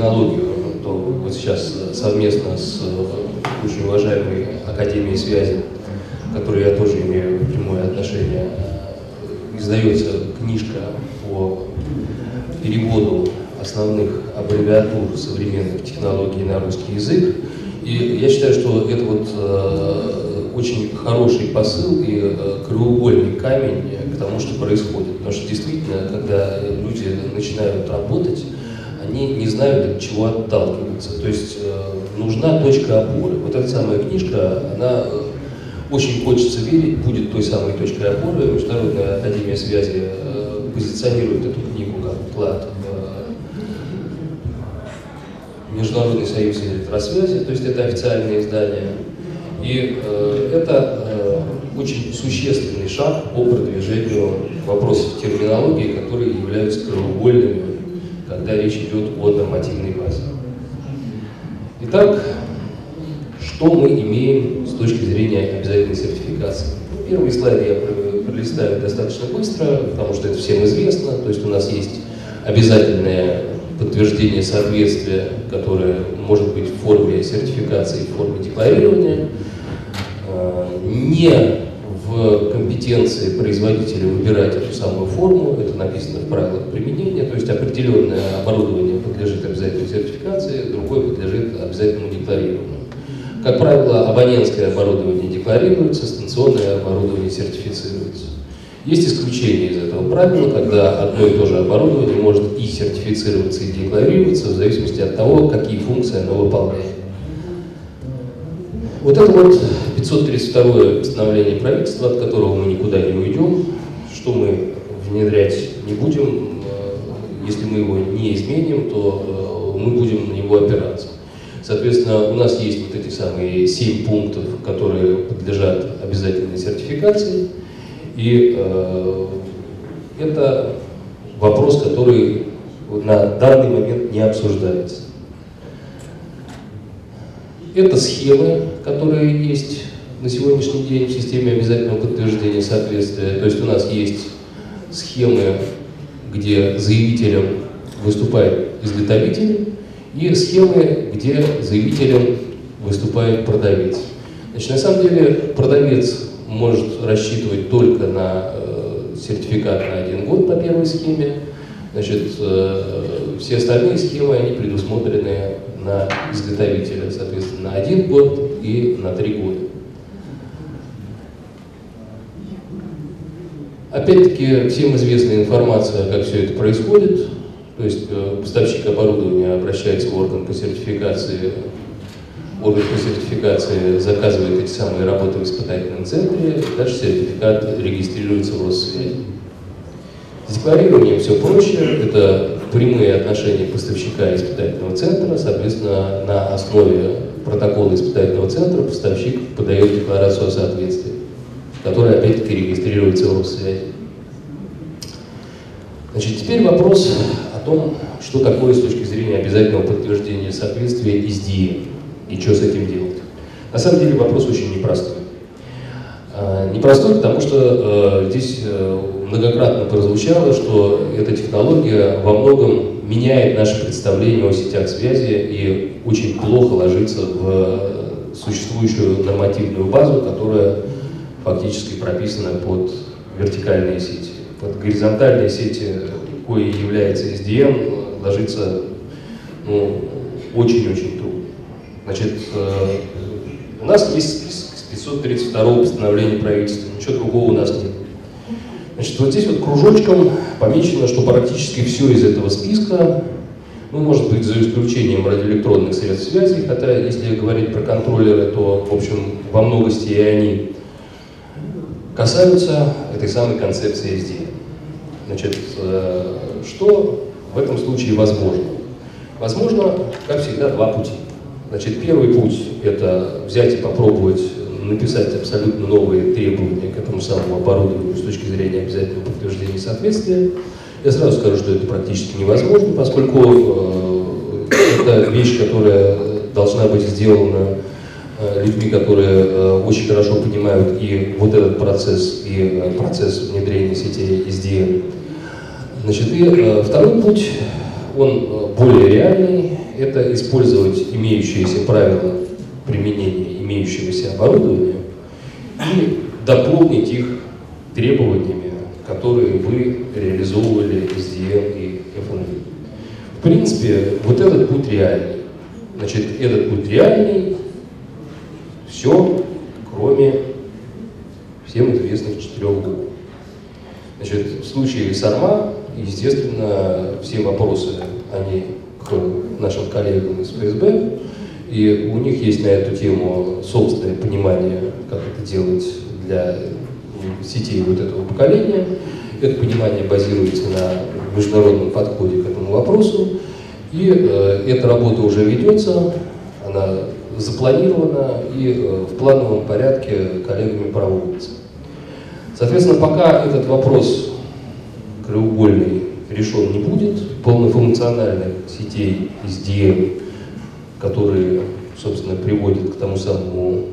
терминологию, то вот сейчас совместно с очень уважаемой Академией связи, к которой я тоже имею прямое отношение, издается книжка по переводу основных аббревиатур современных технологий на русский язык. И я считаю, что это вот э, очень хороший посыл и э, краеугольный камень к тому, что происходит. Потому что действительно, когда люди начинают работать, они не знают, от чего отталкиваться. То есть э, нужна точка опоры. Вот эта самая книжка, она э, очень хочется верить, будет той самой точкой опоры. Международная академия связи э, позиционирует эту книгу как вклад в Международный союз электросвязи, то есть это официальное издание. И э, это э, очень существенный шаг по продвижению вопросов терминологии, которые являются краеугольными, когда речь идет о нормативной базе. Итак, что мы имеем с точки зрения обязательной сертификации? Первый слайд я пролистаю достаточно быстро, потому что это всем известно. То есть у нас есть обязательное подтверждение соответствия, которое может быть в форме сертификации, в форме декларирования. А, не компетенции производителя выбирать эту самую форму, это написано в правилах применения, то есть определенное оборудование подлежит обязательной сертификации, другое подлежит обязательному декларированию. Как правило, абонентское оборудование декларируется, станционное оборудование сертифицируется. Есть исключение из этого правила, когда одно и то же оборудование может и сертифицироваться, и декларироваться в зависимости от того, какие функции оно выполняет. Вот это вот 532 постановление правительства, от которого мы никуда не уйдем, что мы внедрять не будем, э, если мы его не изменим, то э, мы будем на него опираться. Соответственно, у нас есть вот эти самые семь пунктов, которые подлежат обязательной сертификации. И э, это вопрос, который на данный момент не обсуждается. Это схемы, которые есть на сегодняшний день в системе обязательного подтверждения соответствия. То есть у нас есть схемы, где заявителем выступает изготовитель, и схемы, где заявителем выступает продавец. Значит, на самом деле продавец может рассчитывать только на э, сертификат на один год по первой схеме. Значит, э, все остальные схемы, они предусмотрены на изготовителя, соответственно, на один год и на три года. Опять-таки, всем известна информация, как все это происходит. То есть э, поставщик оборудования обращается в орган по сертификации, орган по сертификации заказывает эти самые работы в испытательном центре, дальше сертификат регистрируется в Россвязи. С декларированием все проще, это прямые отношения поставщика и испытательного центра, соответственно, на основе протокола испытательного центра поставщик подает декларацию о соответствии, которая опять-таки регистрируется в Россвязи. Значит, теперь вопрос о том, что такое с точки зрения обязательного подтверждения соответствия SDM и что с этим делать. На самом деле вопрос очень непростой. А, непростой, потому что э, здесь э, многократно прозвучало, что эта технология во многом меняет наше представление о сетях связи и очень плохо ложится в существующую нормативную базу, которая фактически прописана под вертикальные сети. Под горизонтальные сети, кое является SDN, ложится ну, очень-очень трудно. Значит, э, у нас есть список 532 постановления правительства, ничего другого у нас нет. Значит, вот здесь вот кружочком помечено, что практически все из этого списка, ну, может быть, за исключением радиоэлектронных средств связи, хотя, если говорить про контроллеры, то, в общем, во многости и они касаются этой самой концепции SD. Значит, э, что в этом случае возможно? Возможно, как всегда, два пути. Значит, первый путь – это взять и попробовать написать абсолютно новые требования к этому самому оборудованию с точки зрения обязательного подтверждения соответствия. Я сразу скажу, что это практически невозможно, поскольку э, это вещь, которая должна быть сделана людьми, которые э, очень хорошо понимают и вот этот процесс, и э, процесс внедрения сетей SDN. Значит, и э, второй путь он более реальный, это использовать имеющиеся правила применения имеющегося оборудования и дополнить их требованиями, которые вы реализовывали SDM и FNV. В принципе, вот этот путь реальный. Значит, этот путь реальный, все, кроме всем известных четырех букв. Значит, в случае с АРМА, естественно, все вопросы, они к нашим коллегам из ФСБ, и у них есть на эту тему собственное понимание, как это делать для сетей вот этого поколения. Это понимание базируется на международном подходе к этому вопросу. И э, эта работа уже ведется, она запланирована и э, в плановом порядке коллегами проводится. Соответственно, пока этот вопрос краеугольный решен не будет, полнофункциональных сетей SDM, которые, собственно, приводят к тому самому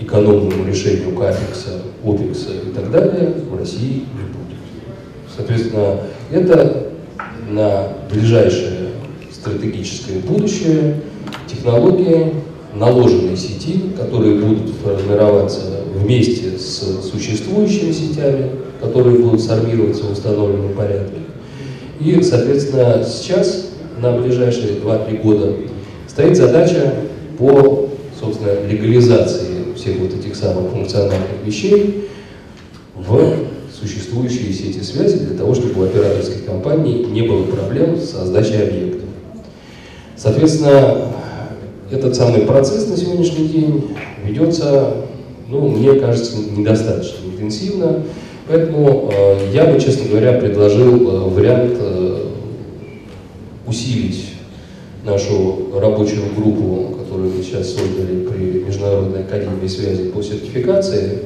экономному решению капекса, опекса и так далее, в России не будет. Соответственно, это на ближайшее стратегическое будущее технологии наложенной сети, которые будут формироваться вместе с существующими сетями, которые будут сформироваться в установленном порядке. И, соответственно, сейчас, на ближайшие 2-3 года, стоит задача по, собственно, легализации всех вот этих самых функциональных вещей в существующие сети связи для того, чтобы у операторских компаний не было проблем с сдачей объектов. Соответственно, этот самый процесс на сегодняшний день ведется, ну, мне кажется, недостаточно интенсивно, поэтому э, я бы, честно говоря, предложил э, вариант э, усилить нашу рабочую группу, которую мы сейчас создали при Международной академии связи по сертификации,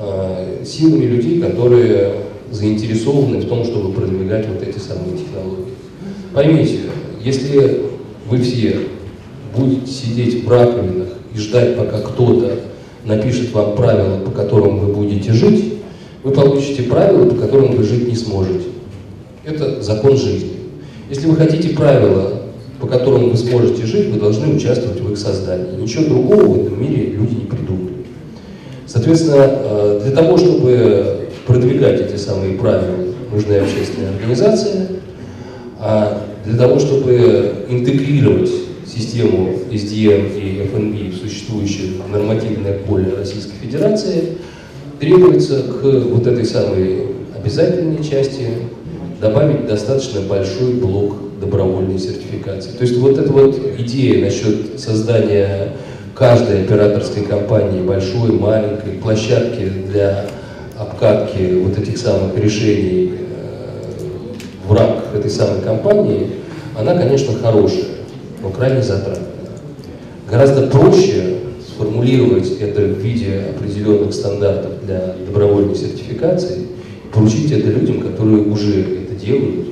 э, силами людей, которые заинтересованы в том, чтобы продвигать вот эти самые технологии. Поймите, если вы все будете сидеть в раковинах и ждать, пока кто-то напишет вам правила, по которым вы будете жить, вы получите правила, по которым вы жить не сможете. Это закон жизни. Если вы хотите правила, по которым вы сможете жить, вы должны участвовать в их создании. Ничего другого в этом мире люди не придумали. Соответственно, э, для того, чтобы продвигать эти самые правила, нужны общественные организации, а для того, чтобы интегрировать систему SDM и FNB в существующее нормативное поле Российской Федерации, требуется к вот этой самой обязательной части добавить достаточно большой блок добровольной сертификации. То есть вот эта вот идея насчет создания каждой операторской компании, большой, маленькой, площадки для обкатки вот этих самых решений э, в рамках этой самой компании, она, конечно, хорошая, но крайне затратная. Гораздо проще сформулировать это в виде определенных стандартов для добровольной сертификации поручить это людям, которые уже это делают,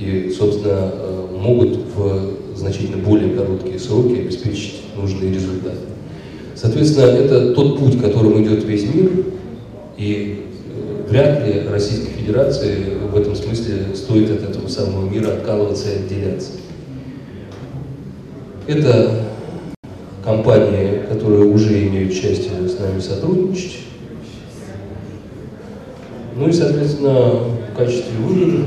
и, собственно, э, могут в значительно более короткие сроки обеспечить нужные результаты. Соответственно, это тот путь, которым идет весь мир, и э, вряд ли Российской Федерации в этом смысле стоит от этого самого мира откалываться и отделяться. Это компании, которые уже имеют счастье с нами сотрудничать. Ну и, соответственно, в качестве вывода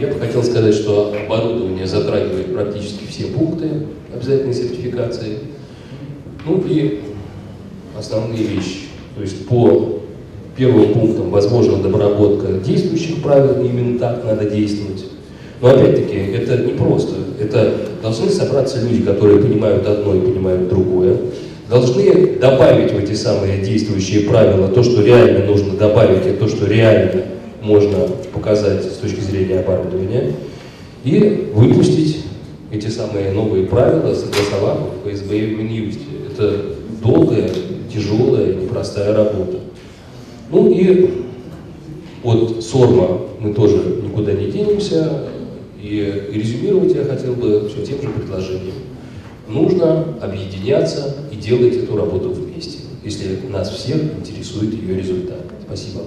я бы хотел сказать, что оборудование затрагивает практически все пункты обязательной сертификации. Ну и основные вещи. То есть по первым пунктам возможна доработка действующих правил, именно так надо действовать. Но опять-таки, это не просто. Это должны собраться люди, которые понимают одно и понимают другое. Должны добавить в эти самые действующие правила то, что реально нужно добавить, и то, что реально можно показать с точки зрения оборудования, и выпустить эти самые новые правила, согласовав в ФСБ и в Минюсте. Это долгая, тяжелая, непростая работа. Ну и от СОРМа мы тоже никуда не денемся, и резюмировать я хотел бы все тем же предложением. Нужно объединяться и делать эту работу вместе, если нас всех интересует ее результат. Спасибо.